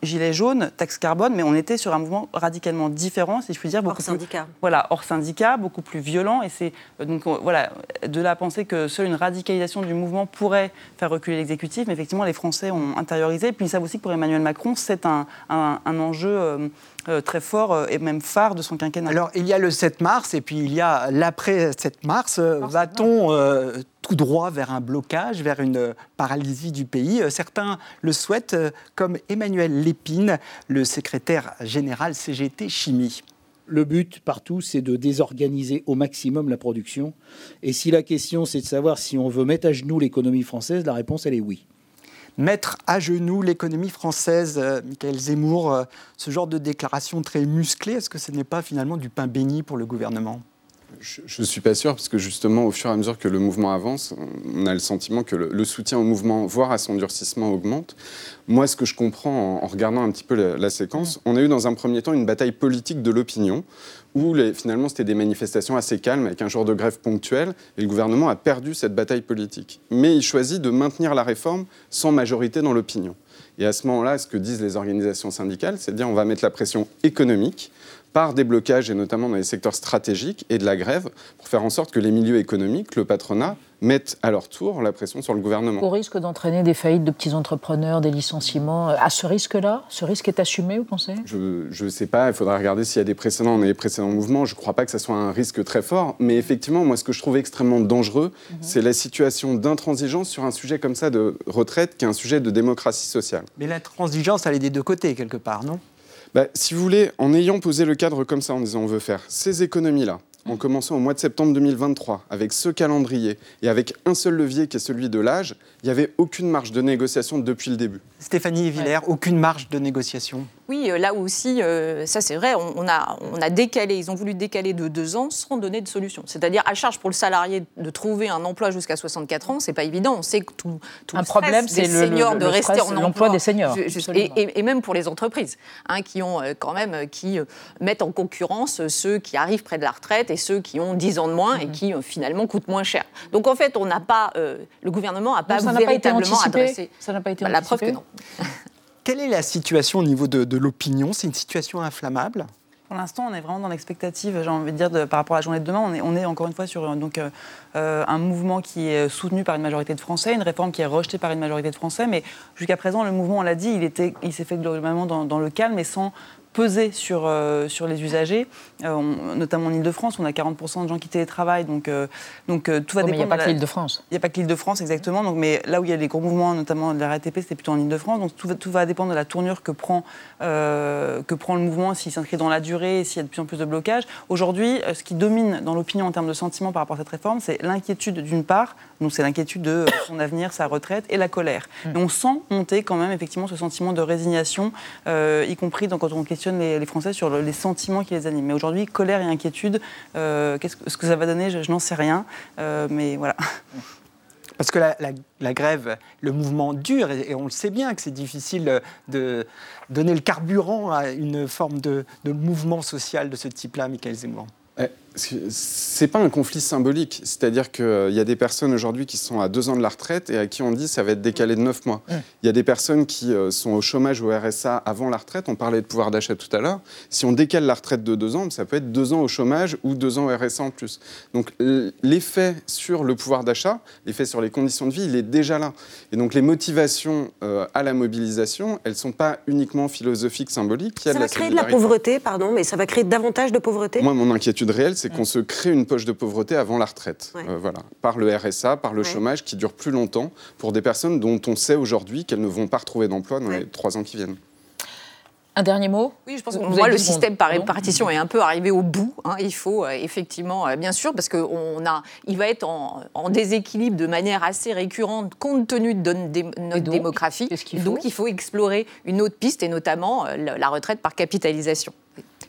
gilet jaune, taxe carbone, mais on était sur un mouvement radicalement différent, si je puis dire, beaucoup hors syndicat. Voilà, hors syndicat, beaucoup plus violent. Et c'est donc voilà, de là à penser que seule une radicalisation du mouvement pourrait faire reculer l'exécutif, mais effectivement, les Français ont intériorisé. puis ils savent aussi que pour Emmanuel Macron, c'est un, enjeu. Euh, euh, très fort euh, et même phare de son quinquennat. Alors, il y a le 7 mars et puis il y a l'après 7 mars. Va-t-on tout droit vers un blocage, vers une paralysie du pays? Certains le souhaitent, comme Emmanuel Lépine, le secrétaire général CGT Chimie le but partout, c'est de désorganiser au maximum la production. Et si la question, c'est de savoir si on veut mettre à genoux l'économie française, la réponse, elle est oui. Mettre à genoux l'économie française, euh, Michael Zemmour, euh, ce genre de déclaration très musclée, est-ce que ce n'est pas finalement du pain béni pour le gouvernement? Je ne suis pas sûr, parce que justement, au fur et à mesure que le mouvement avance, on a le sentiment que le, soutien au mouvement, voire à son durcissement, augmente. Moi, ce que je comprends en, regardant un petit peu la, séquence, on a eu dans un premier temps une bataille politique de l'opinion, où finalement c'était des manifestations assez calmes, avec un jour de grève ponctuelle, et le gouvernement a perdu cette bataille politique. Mais il choisit de maintenir la réforme sans majorité dans l'opinion. Et à ce moment-là, ce que disent les organisations syndicales, c'est de dire on va mettre la pression économique par des blocages, et notamment dans les secteurs stratégiques, et de la grève, pour faire en sorte que les milieux économiques, le patronat, mettent à leur tour la pression sur le gouvernement. Au risque d'entraîner des faillites de petits entrepreneurs, des licenciements, euh, à ce risque-là? Ce risque est assumé, vous pensez? Je ne sais pas, il faudra regarder s'il y a des précédents dans les précédents mouvements. Je ne crois pas que ce soit un risque très fort, mais effectivement, moi, ce que je trouve extrêmement dangereux, mhm. c'est la situation d'intransigeance sur un sujet comme ça de retraite, qui est un sujet de démocratie sociale. Mais l'intransigeance, elle est des deux côtés, quelque part, non? Bah, si vous voulez, en ayant posé le cadre comme ça, en disant on veut faire ces économies-là, en commençant au mois de septembre 2023, avec ce calendrier et avec un seul levier qui est celui de l'âge, il n'y avait aucune marge de négociation depuis le début. Stéphanie Villers, aucune marge de négociation? Oui, euh, là aussi, euh, ça c'est vrai, on, a, on a décalé, ils ont voulu décaler de deux ans sans donner de solution. C'est-à-dire à charge pour le salarié de trouver un emploi jusqu'à 64 ans, c'est pas évident. On sait que tout, tout un problème, c'est le seniors de rester en emploi des seniors. et, même pour les entreprises, hein, qui ont euh, quand même qui mettent en concurrence ceux qui arrivent près de la retraite et ceux qui ont 10 ans de moins et mmh. qui finalement coûtent moins cher. Donc en fait, on n'a pas, le gouvernement n'a pas véritablement adressé. Ça n'a pas été bah, La preuve que non. Quelle est la situation au niveau de, l'opinion? C'est une situation inflammable? Pour l'instant, on est vraiment dans l'expectative, j'ai envie de dire, par rapport à la journée de demain. On est, on est encore une fois sur donc, euh, euh, un mouvement qui est soutenu par une majorité de Français, une réforme qui est rejetée par une majorité de Français. Mais jusqu'à présent, le mouvement, on l'a dit, il, il s'est fait globalement dans, dans, le calme et sans peser sur, sur les usagers. notamment en Ile-de-France, on a 40% de gens qui télétravaillent, donc, donc tout va dépendre. il n'y a pas que l'Île-de-France. Il n'y a pas que l'Île-de-France, exactement. Donc, mais là où il y a les gros mouvements, notamment de la RATP, c'était plutôt en Ile-de-France. Donc tout va, tout va, dépendre de la tournure que prend, que prend le mouvement, s'il s'inscrit dans la durée, s'il y a de plus en plus de blocages. Aujourd'hui, ce qui domine dans l'opinion en termes de sentiment par rapport à cette réforme, c'est l'inquiétude d'une part, donc c'est l'inquiétude de son avenir, sa retraite, et la colère. Mm. Et on sent monter quand même effectivement ce sentiment de résignation, euh, y compris quand on questionne les, Français sur les sentiments qui les animent. Mais aujourd'hui, colère et inquiétude, euh, qu'est-ce que, ce que ça va donner, je, n'en sais rien, euh, mais voilà. Parce que la, grève, le mouvement dure, et, on le sait bien que c'est difficile de donner le carburant à une forme de, de mouvement social de ce type-là, Michael Zemmour. Eh, c'est pas un conflit symbolique. C'est-à-dire qu'il euh, y a des personnes aujourd'hui qui sont à deux ans de la retraite et à qui on dit ça va être décalé de neuf mois. Il y a des personnes qui euh, sont au chômage ou au RSA avant la retraite. On parlait de pouvoir d'achat tout à l'heure. Si on décale la retraite de deux ans, ça peut être deux ans au chômage ou deux ans au RSA en plus. Donc l'effet sur le pouvoir d'achat, l'effet sur les conditions de vie, il est déjà là. Et donc les motivations euh, à la mobilisation, elles sont pas uniquement philosophiques, symboliques. ça va créer de la pauvreté, pardon, mais ça va créer davantage de pauvreté? Moi, mon inquiétude réelle, c'est qu'on se crée une poche de pauvreté avant la retraite. Euh, voilà, par le RSA, par le chômage qui dure plus longtemps pour des personnes dont on sait aujourd'hui qu'elles ne vont pas retrouver d'emploi dans les trois ans qui viennent. Un dernier mot? Oui, je pense que moi, le système par répartition est un peu arrivé au bout. Hein. Il faut euh, effectivement, euh, bien sûr, parce qu'il va être en, déséquilibre de manière assez récurrente compte tenu de notre démographie. donc, il faut explorer une autre piste, et notamment la retraite par capitalisation.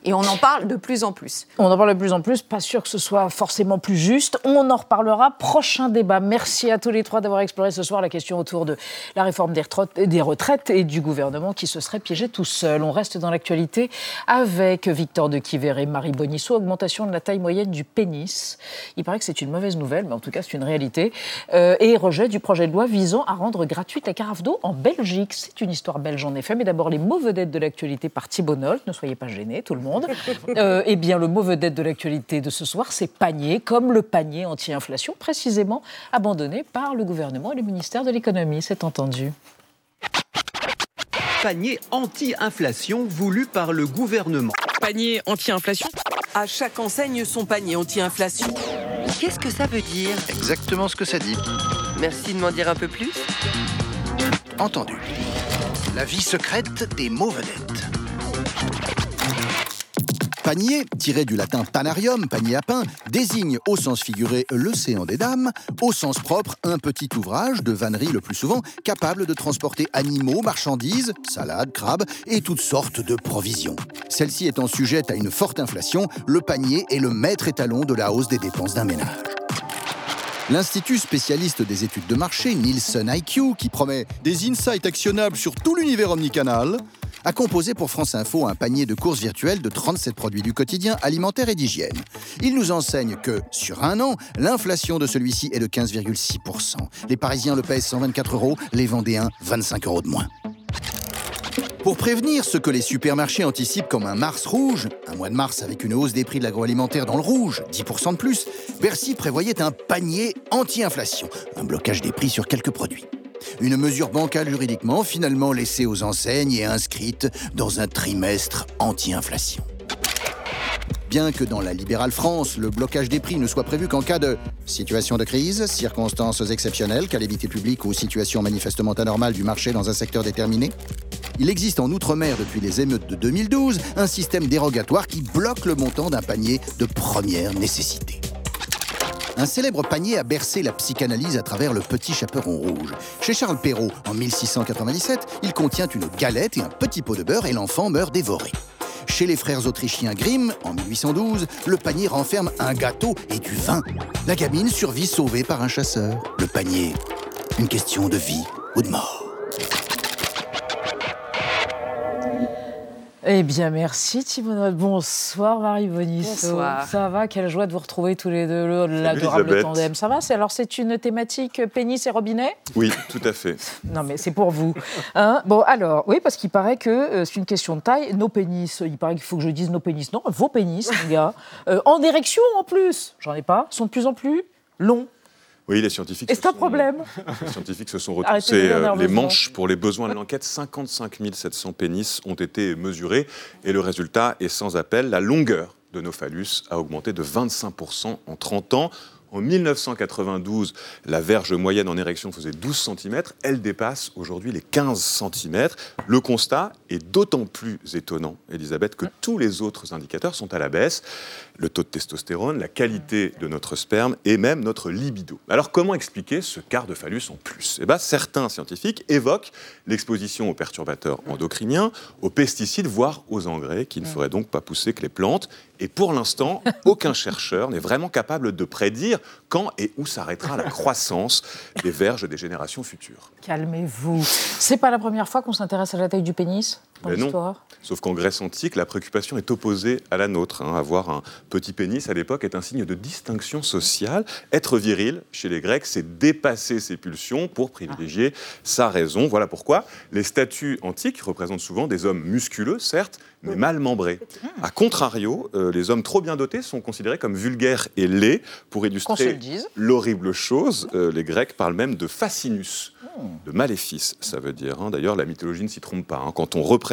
Et on en parle de plus en plus. On en parle de plus en plus, pas sûr que ce soit forcément plus juste. On en reparlera. Prochain débat. Merci à tous les trois d'avoir exploré ce soir la question autour de la réforme des retraites et du gouvernement qui se serait piégé tout seul. On reste dans l'actualité avec Victor de Quiver et Marie Bonisso. Augmentation de la taille moyenne du pénis. Il paraît que c'est une mauvaise nouvelle, mais en tout cas c'est une réalité. Euh, et rejet du projet de loi visant à rendre gratuite la carafe d'eau en Belgique. C'est une histoire belge en effet. Mais d'abord les mots vedettes de l'actualité par Thibault Ne soyez pas gênés, tout le monde. Euh, eh bien, le mot vedette de l'actualité de ce soir, c'est panier, comme le panier anti-inflation, précisément abandonné par le gouvernement et le ministère de l'économie, c'est entendu. Panier anti-inflation voulu par le gouvernement. Panier anti-inflation À chaque enseigne, son panier anti-inflation. Qu'est-ce que ça veut dire? Exactement ce que ça dit. Merci de m'en dire un peu plus. Entendu. La vie secrète des mots vedettes. Panier, tiré du latin panarium, panier à pain, désigne au sens figuré l'océan des dames, au sens propre un petit ouvrage de vannerie le plus souvent capable de transporter animaux, marchandises, salades, crabes et toutes sortes de provisions. Celle-ci étant sujette à une forte inflation, le panier est le maître étalon de la hausse des dépenses d'un ménage. L'Institut spécialiste des études de marché, Nielsen IQ, qui promet des insights actionnables sur tout l'univers omnicanal, a composé pour France Info un panier de courses virtuelles de 37 produits du quotidien, alimentaire et d'hygiène. Il nous enseigne que, sur un an, l'inflation de celui-ci est de 15,6%. Les Parisiens le pèsent 124 euros, les Vendéens 25 euros de moins. Pour prévenir ce que les supermarchés anticipent comme un mars rouge, un mois de mars avec une hausse des prix de l'agroalimentaire dans le rouge, 10% de plus, Bercy prévoyait un panier anti-inflation, un blocage des prix sur quelques produits. Une mesure bancale juridiquement, finalement laissée aux enseignes et inscrite dans un trimestre anti-inflation. Bien que dans la libérale France, le blocage des prix ne soit prévu qu'en cas de situation de crise, circonstances exceptionnelles, calamité publique ou situation manifestement anormale du marché dans un secteur déterminé, il existe en Outre-mer depuis les émeutes de 2012 un système dérogatoire qui bloque le montant d'un panier de première nécessité. Un célèbre panier a bercé la psychanalyse à travers le petit chaperon rouge. Chez Charles Perrault, en 1697, il contient une galette et un petit pot de beurre et l'enfant meurt dévoré. Chez les frères autrichiens Grimm, en 1812, le panier renferme un gâteau et du vin. La gamine survit sauvée par un chasseur. Le panier, une question de vie ou de mort. Eh bien, merci Thibault. Bonsoir Marie Bonisso. Bonsoir. Ça va Quelle joie de vous retrouver tous les deux, l'adorable tandem. Ça va Alors, c'est une thématique pénis et robinet? Oui, tout à fait. non, mais c'est pour vous. Hein bon, alors, oui, parce qu'il paraît que euh, c'est une question de taille. Nos pénis, il paraît qu'il faut que je dise nos pénis. Non, vos pénis, les gars. Euh, en érection en plus, j'en ai pas, sont de plus en plus longs. Oui, les scientifiques. Et c'est un problème. Les scientifiques se sont retroussés les manches pour les besoins de l'enquête. 55 700 pénis ont été mesurés et le résultat est sans appel. La longueur de nos phallus a augmenté de 25% en 30 ans. En 1992, la verge moyenne en érection faisait 12 cm. Elle dépasse aujourd'hui les 15 cm. Le constat est d'autant plus étonnant, Elisabeth, que tous les autres indicateurs sont à la baisse. Le taux de testostérone, la qualité de notre sperme et même notre libido. Alors comment expliquer ce quart de phallus en plus? Eh bien, Certains scientifiques évoquent l'exposition aux perturbateurs endocriniens, aux pesticides, voire aux engrais, qui ne feraient donc pas pousser que les plantes. Et pour l'instant, aucun chercheur n'est vraiment capable de prédire quand et où s'arrêtera la croissance des verges des générations futures. Calmez-vous. C'est pas la première fois qu'on s'intéresse à la taille du pénis? Dans l'histoire Sauf qu'en Grèce antique, la préoccupation est opposée à la nôtre. Hein. Avoir un petit pénis à l'époque est un signe de distinction sociale. Être viril, chez les Grecs, c'est dépasser ses pulsions pour privilégier sa raison. Voilà pourquoi les statues antiques représentent souvent des hommes musculeux, certes, mais mal membrés. A contrario, euh, les hommes trop bien dotés sont considérés comme vulgaires et laids. Pour illustrer l'horrible chose, euh, les Grecs parlent même de fascinus de maléfice, ça veut dire. Hein. D'ailleurs, la mythologie ne s'y trompe pas. Hein. Quand on représente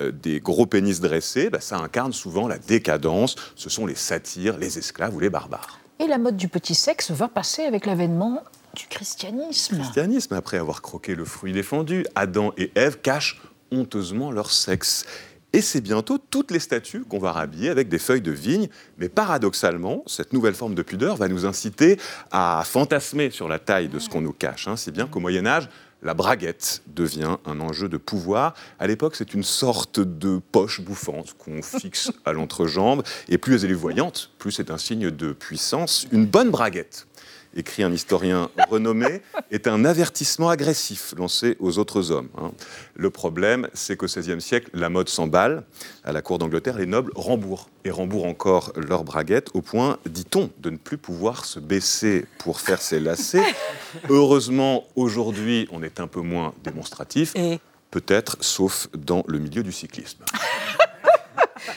euh, des gros pénis dressés, bah, ça incarne souvent la décadence. Ce sont les satyres, les esclaves ou les barbares. Et la mode du petit sexe va passer avec l'avènement du christianisme. Le christianisme, après avoir croqué le fruit défendu, Adam et Ève cachent honteusement leur sexe. Et c'est bientôt toutes les statues qu'on va rhabiller avec des feuilles de vigne. Mais paradoxalement, cette nouvelle forme de pudeur va nous inciter à fantasmer sur la taille de ce qu'on nous cache. Hein. C'est bien qu'au Moyen Âge, la braguette devient un enjeu de pouvoir. À l'époque, c'est une sorte de poche bouffante qu'on fixe à l'entrejambe. Et plus elle est voyante, plus c'est un signe de puissance. Une bonne braguette écrit un historien renommé, est un avertissement agressif lancé aux autres hommes. Hein. Le problème, c'est qu'au XVIe siècle, la mode s'emballe. À la cour d'Angleterre, les nobles rembourrent, et rembourrent encore leurs braguettes, au point, dit-on, de ne plus pouvoir se baisser pour faire ses lacets. Heureusement, aujourd'hui, on est un peu moins démonstratif. Peut-être, sauf dans le milieu du cyclisme.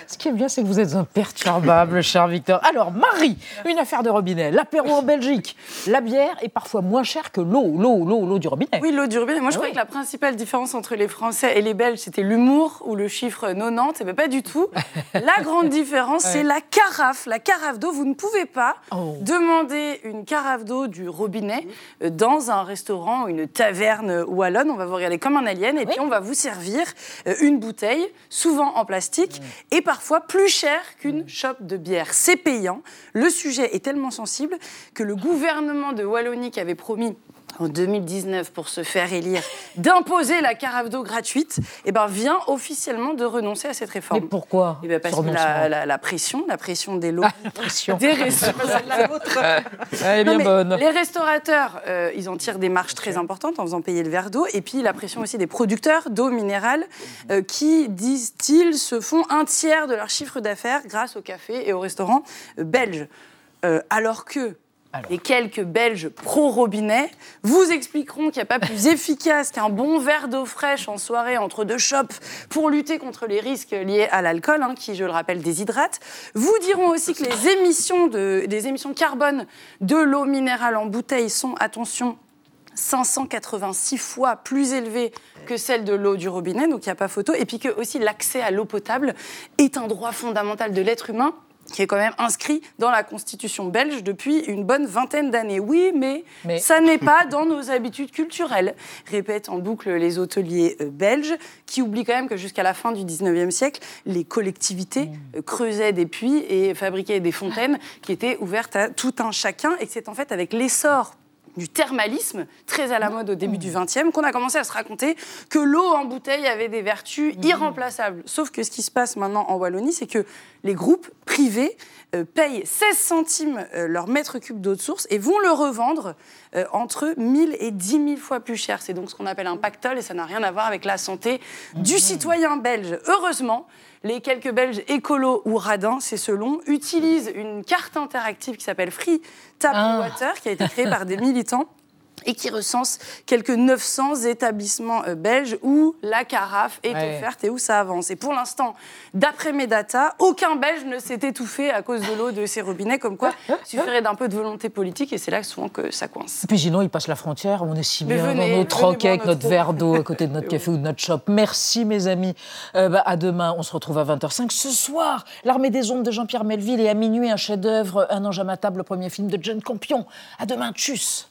Ce qui est bien, c'est que vous êtes imperturbable, cher Victor. Alors, Marie, une affaire de robinet. L'apéro en Belgique. La bière est parfois moins chère que l'eau, l'eau, l'eau, l'eau du robinet. Oui, l'eau du robinet. Moi, je ah croyais que la principale différence entre les Français et les Belges, c'était l'humour ou le chiffre 90. Eh bien, pas du tout. La grande différence, c'est la carafe. La carafe d'eau, vous ne pouvez pas oh. demander une carafe d'eau du robinet euh, dans un restaurant ou une taverne wallonne. On va vous regarder comme un alien et puis on va vous servir euh, une bouteille, souvent en plastique, mm. et parfois plus cher qu'une chope de bière. C'est payant. Le sujet est tellement sensible que le gouvernement de Wallonie qui avait promis en 2019 pour se faire élire, d'imposer la carafe d'eau gratuite, eh ben, vient officiellement de renoncer à cette réforme. Mais pourquoi eh ben Parce que la, pression, la pression des lots, ah, pression. des restaurateurs. Elle est bien bonne. Les restaurateurs, euh, ils en tirent des marges très importantes en faisant payer le verre d'eau, et puis la pression aussi des producteurs d'eau minérale, euh, qui, disent-ils, se font un tiers de leur chiffre d'affaires grâce au café et aux restaurants euh, belges. alors que les quelques Belges pro-robinet vous expliqueront qu'il n'y a pas plus efficace qu'un bon verre d'eau fraîche en soirée entre deux chopes pour lutter contre les risques liés à l'alcool, hein, qui, je le rappelle, déshydrate. Vous diront aussi que les émissions de, émissions carbone de l'eau minérale en bouteille sont, attention, 586 fois plus élevées que celles de l'eau du robinet, donc il n'y a pas photo. Et puis que aussi l'accès à l'eau potable est un droit fondamental de l'être humain qui est quand même inscrit dans la Constitution belge depuis une bonne vingtaine d'années. Oui, mais, ça n'est pas dans nos habitudes culturelles, répètent en boucle les hôteliers euh, belges, qui oublient quand même que jusqu'à la fin du 19e siècle, les collectivités mmh. euh, creusaient des puits et fabriquaient des fontaines qui étaient ouvertes à tout un chacun, et que c'est en fait avec l'essor du thermalisme, très à la mode au début du XXe, qu'on a commencé à se raconter que l'eau en bouteille avait des vertus mmh. irremplaçables. Sauf que ce qui se passe maintenant en Wallonie, c'est que les groupes privés euh, payent 16 centimes euh, leur mètre cube d'eau de source et vont le revendre euh, entre 1000 et 10 000 fois plus cher. C'est donc ce qu'on appelle un pactole et ça n'a rien à voir avec la santé du mmh. citoyen belge. Heureusement, les quelques Belges écolos ou radins, c'est selon, utilisent une carte interactive qui s'appelle Free Tap ah. Water, qui a été créée par des militants et qui recense quelques 900 établissements euh, belges où la carafe est offerte et où ça avance. Et pour l'instant, d'après mes datas, aucun Belge ne s'est étouffé à cause de l'eau de ces robinets, comme quoi il suffirait d'un peu de volonté politique et c'est là souvent que ça coince. Et puis sinon, ils passent la frontière, on est si bien dans notre roquet avec notre verre d'eau à côté de notre café ou de notre shop. Merci mes amis. Euh, bah, à demain, on se retrouve à 20h05. Ce soir, L'Armée des ombres de Jean-Pierre Melville et à minuit, un chef-d'œuvre, Un ange à ma table, le premier film de John Campion. À demain, tchuss